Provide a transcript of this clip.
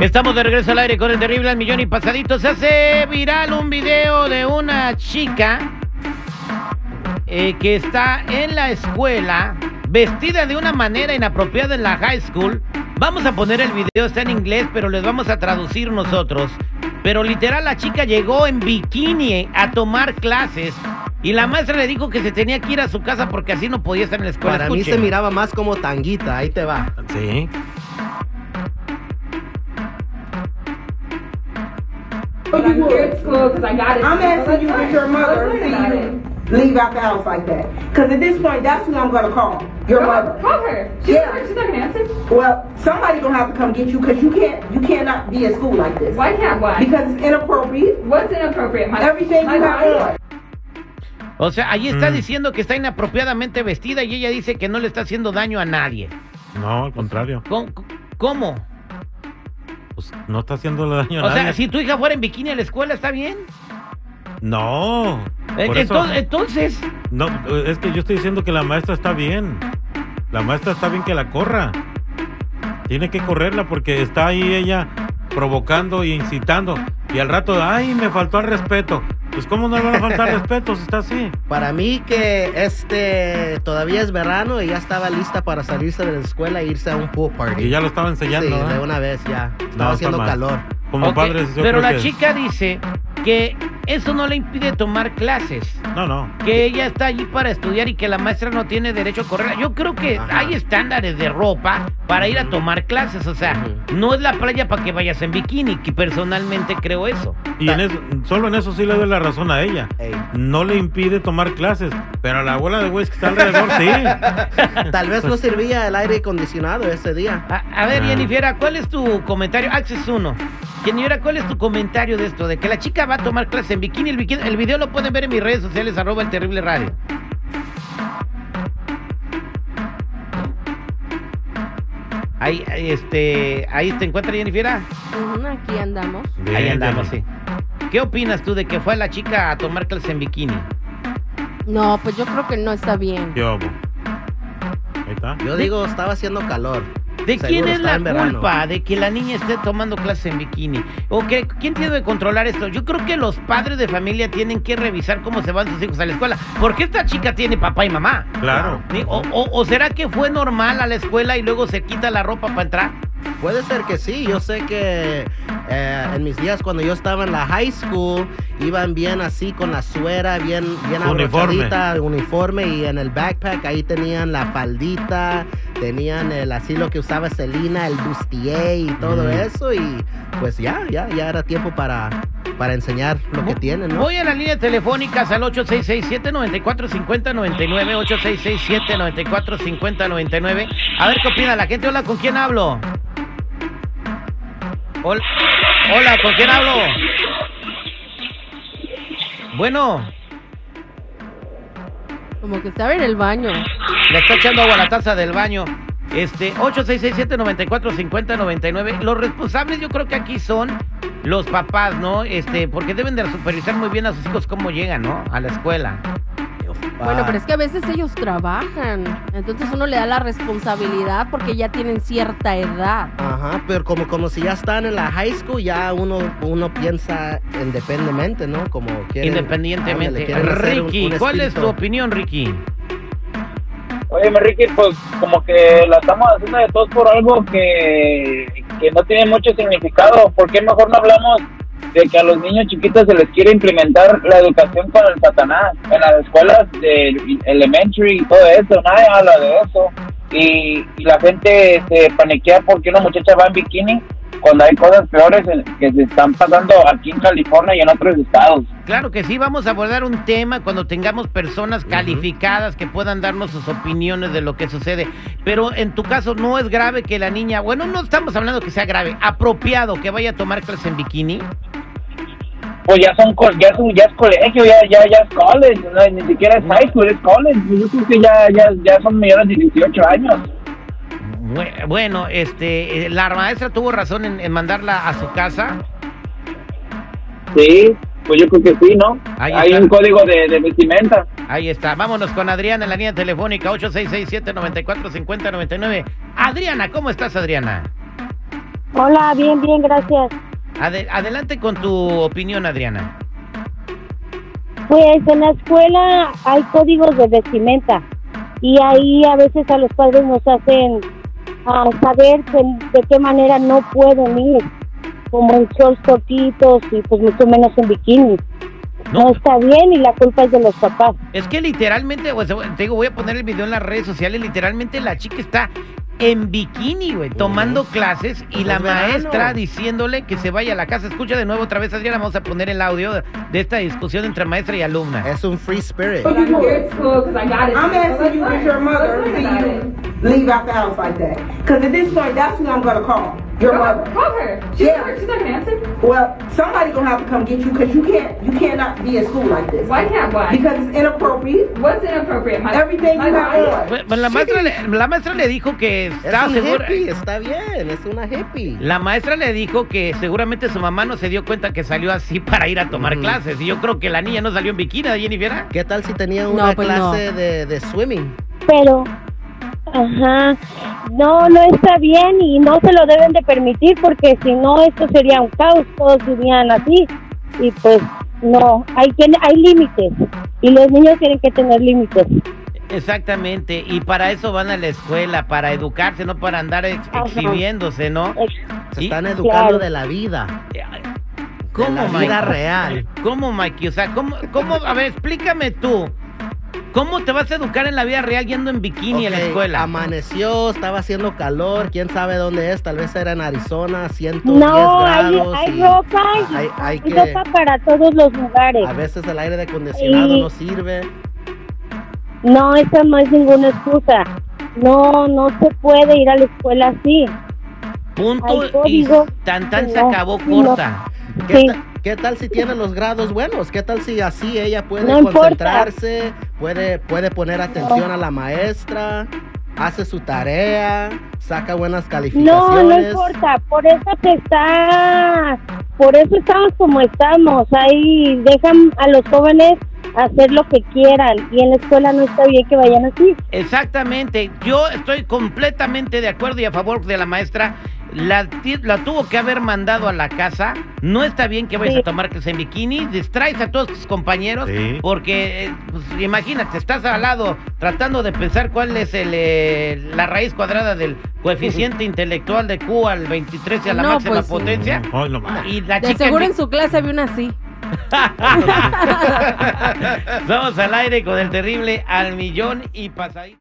Estamos de regreso al aire con el terrible al millón y pasadito. Se hace viral un video de una chica eh, que está en la escuela vestida de una manera inapropiada en la high school. Vamos a poner el video, está en inglés, pero les vamos a traducir nosotros. Pero literal la chica llegó en bikini a tomar clases y la maestra le dijo que se tenía que ir a su casa porque así no podía estar en la escuela. Para mí se miraba más como tanguita, ahí te va. Sí. I'm here at school because I got it. I'm asking you with your mother see you leave out the house like that. Because at this point, that's who I'm going to call. Your mother. Call her. She's, Yeah. not, she's not gonna answer. Well, somebody going to have to come get you because you can't, you cannot be at school like this. Why can't why? Because it's inappropriate. What's inappropriate? My Everything my you have on. O sea, ahí está Mm. diciendo que está inapropiadamente vestida y ella dice que no le está haciendo daño a nadie. No, al contrario. ¿Cómo? Pues no está haciendo daño a O sea, nadie. si tu hija fuera en bikini a la escuela, ¿está bien? No. Eh, eso- Entonces, entonces, No, es que yo estoy diciendo que la maestra está bien. La maestra está bien que la corra. Tiene que correrla porque está ahí ella provocando e incitando. Y al rato, ay, me faltó al respeto. Pues cómo no le van a faltar respeto si está así. Para mí que este todavía es verano y ya estaba lista para salirse de la escuela e irse a un pool party. Y ya lo estaba enseñando. Sí, ¿eh? de una vez ya. Estaba está haciendo calor. Como ok, padres, yo pero creo la que- chica dice que eso no le impide tomar clases. No, no. Que ella está allí para estudiar y que la maestra no tiene derecho a correrla. Yo creo que Ajá. hay estándares de ropa para ir a tomar clases. O sea, no es la playa para que vayas en bikini, que personalmente creo eso. Y en eso, solo en eso sí le doy la razón a ella. Ey. No le impide tomar clases, pero a la abuela de güeyes que está alrededor sí. Tal vez no servía el aire acondicionado ese día. A, a ver, Ah. Jennifer, ¿cuál es tu comentario? Access 1. Jennifer, ¿cuál es tu comentario de esto? De que la chica va a tomar clase en bikini. El, bikini- el video lo pueden ver en mis redes sociales, arroba el terrible radio. Ahí, este, ahí te encuentra Jennifer. Aquí andamos. Ahí andamos, sí. ¿Qué opinas tú de que fue la chica a tomar clase en bikini? No, pues yo creo que no está bien. ¿Qué hubo? Ahí está. Yo digo, estaba haciendo calor. ¿De Seguro quién es la verano. culpa de que la niña esté tomando clase en bikini? ¿O que, quién tiene que controlar esto? Yo creo que los padres de familia tienen que revisar cómo se van sus hijos a la escuela. Porque esta chica tiene papá y mamá. Claro. O, o- o será que fue normal a la escuela y luego se quita la ropa para entrar? Puede ser que sí, yo sé que eh, en mis días cuando yo estaba en la high school iban bien así con la suera, bien, bien uniforme. uniforme y en el backpack ahí tenían la faldita, tenían el así lo que usaba Selena, el bustier y todo Mm. eso y pues ya, ya, ya era tiempo para, para enseñar lo que tienen, ¿no? Voy a la línea telefónicas al 8667-945099, 8667-945099. A ver qué opina la gente. Hola, ¿con quién hablo? Hola, hola ¿con quién hablo? Bueno, Como que estaba en el baño. le está echando agua a la taza del baño. Este, 8667-945099. Los responsables yo creo que aquí son los papás, ¿no? Este, porque deben de supervisar muy bien a sus hijos cómo llegan, ¿no? A la escuela. Bueno, pero es que a veces ellos trabajan. Entonces uno le da la responsabilidad porque ya tienen cierta edad. Ajá, pero como, como si ya están en la high school, ya uno, uno piensa independientemente, ¿no? Como quieren, Independientemente. ándale, un- Ricky, un ¿cuál es tu opinión, Ricky? Oye, Ricky, pues como que la estamos haciendo de todos por algo que, que no tiene mucho significado. ¿Por qué mejor no hablamos de que a los niños chiquitos se les quiere implementar la educación con el satanás en las escuelas de elementary y todo eso? Nadie habla de eso. Y, y la gente se paniquea porque una muchacha va en bikini cuando hay cosas peores que se están pasando aquí en California y en otros estados. Claro que sí, vamos a abordar un tema cuando tengamos personas calificadas que puedan darnos sus opiniones de lo que sucede. Pero en tu caso no es grave que la niña, bueno, no estamos hablando que sea grave, apropiado que vaya a tomar clases en bikini. Pues ya son co- ya es, un- ya es colegio, ya, ya, ya es college, no, ni siquiera es high school, es college. Yo creo que ya, ya, ya son mayores de 18 años. Bue- Bueno, este, eh, la maestra tuvo razón en, en mandarla a su casa. Sí, pues yo creo que sí, ¿no? Ahí Hay está. un código de, de vestimenta. Ahí está. Vámonos con Adriana en la línea telefónica 8667-945099. Adriana, ¿cómo estás, Adriana? Hola, bien, bien, gracias. Ade- adelante con tu opinión, Adriana. Pues en la escuela hay códigos de vestimenta y ahí a veces a los padres nos hacen ah, saber que- de qué manera no pueden ir, como en shorts cortitos y pues mucho menos en bikini. No. No está bien y la culpa es de los papás. Es que literalmente, te digo, voy a poner el video en las redes sociales, literalmente la chica está en bikini, güey, tomando clases y Pues la maestra diciéndole que se vaya a la casa. Escucha de nuevo otra vez, Adriana, vamos a poner el audio de, esta discusión entre maestra y alumna. Es un free spirit. I'm here at school because I got it. I'm So asking you, does your mother leave out the house like that? Because at this point, that's who I'm gonna call. Your Call- mother. Call her. She's, Yeah. not, she's not gonna answer. Well, somebody gonna have to come get you because you can't, you cannot be at school like this. Why can't why? Because it's inappropriate. What's inappropriate? My, Everything my you have body? on. Bueno, la, maestra le, la maestra le dijo que Es estaba un segura. hippie, está bien, es una hippie. La maestra le dijo que seguramente su mamá no se dio cuenta que salió así para ir a tomar Ujú. clases. Y yo creo que la niña no salió en bikini, Jennifer. ¿Qué tal si tenía No, una pues no. clase de, de swimming? Pero, ajá, no, no está bien y no se lo deben de permitir porque si no esto sería un caos, todos irían así y pues no, hay que hay límites y los niños tienen que tener límites. Exactamente, y para eso van a la escuela, para educarse, no para andar ex- exhibiéndose, ¿no? Se Y- están educando Claro. de la vida, ¿Cómo, de la Mike? vida real. ¿Cómo, Mikey? O sea, ¿cómo, cómo, a ver, explícame tú, ¿cómo te vas a educar en la vida real yendo en bikini a la escuela? Amaneció, estaba haciendo calor, quién sabe dónde es, tal vez era en Arizona, 110 No, hay, grados. hay y ropa y hay, hay hay que, ropa para todos los lugares. a veces el aire acondicionado Y- no sirve. No, esa no es ninguna excusa. No, no se puede ir a la escuela así. Punto hay y tan tan se no, acabó no. corta. ¿Qué, Sí. ta- qué tal si tiene los grados buenos? ¿Qué tal si así ella puede No importa. concentrarse, puede, puede poner atención a la maestra, hace su tarea, saca buenas No, calificaciones? no importa. Por eso se está, por eso estamos como estamos. Ahí dejan a los jóvenes hacer lo que quieran y en la escuela no está bien que vayan así. Exactamente, yo estoy completamente de acuerdo y a favor de la maestra. La, la tuvo que haber mandado a la casa. No está bien que vayas Sí. a tomar clases en bikini. Distraes a todos tus compañeros. Sí. Porque, eh, pues, imagínate, estás al lado tratando de pensar cuál es el, eh, la raíz cuadrada del coeficiente intelectual de Q al 23 y a la No, máxima pues sí. potencia. Ay, no más. Y la De chica en seguro en su clase había una así. Vamos al aire con el terrible al millón y pasadito.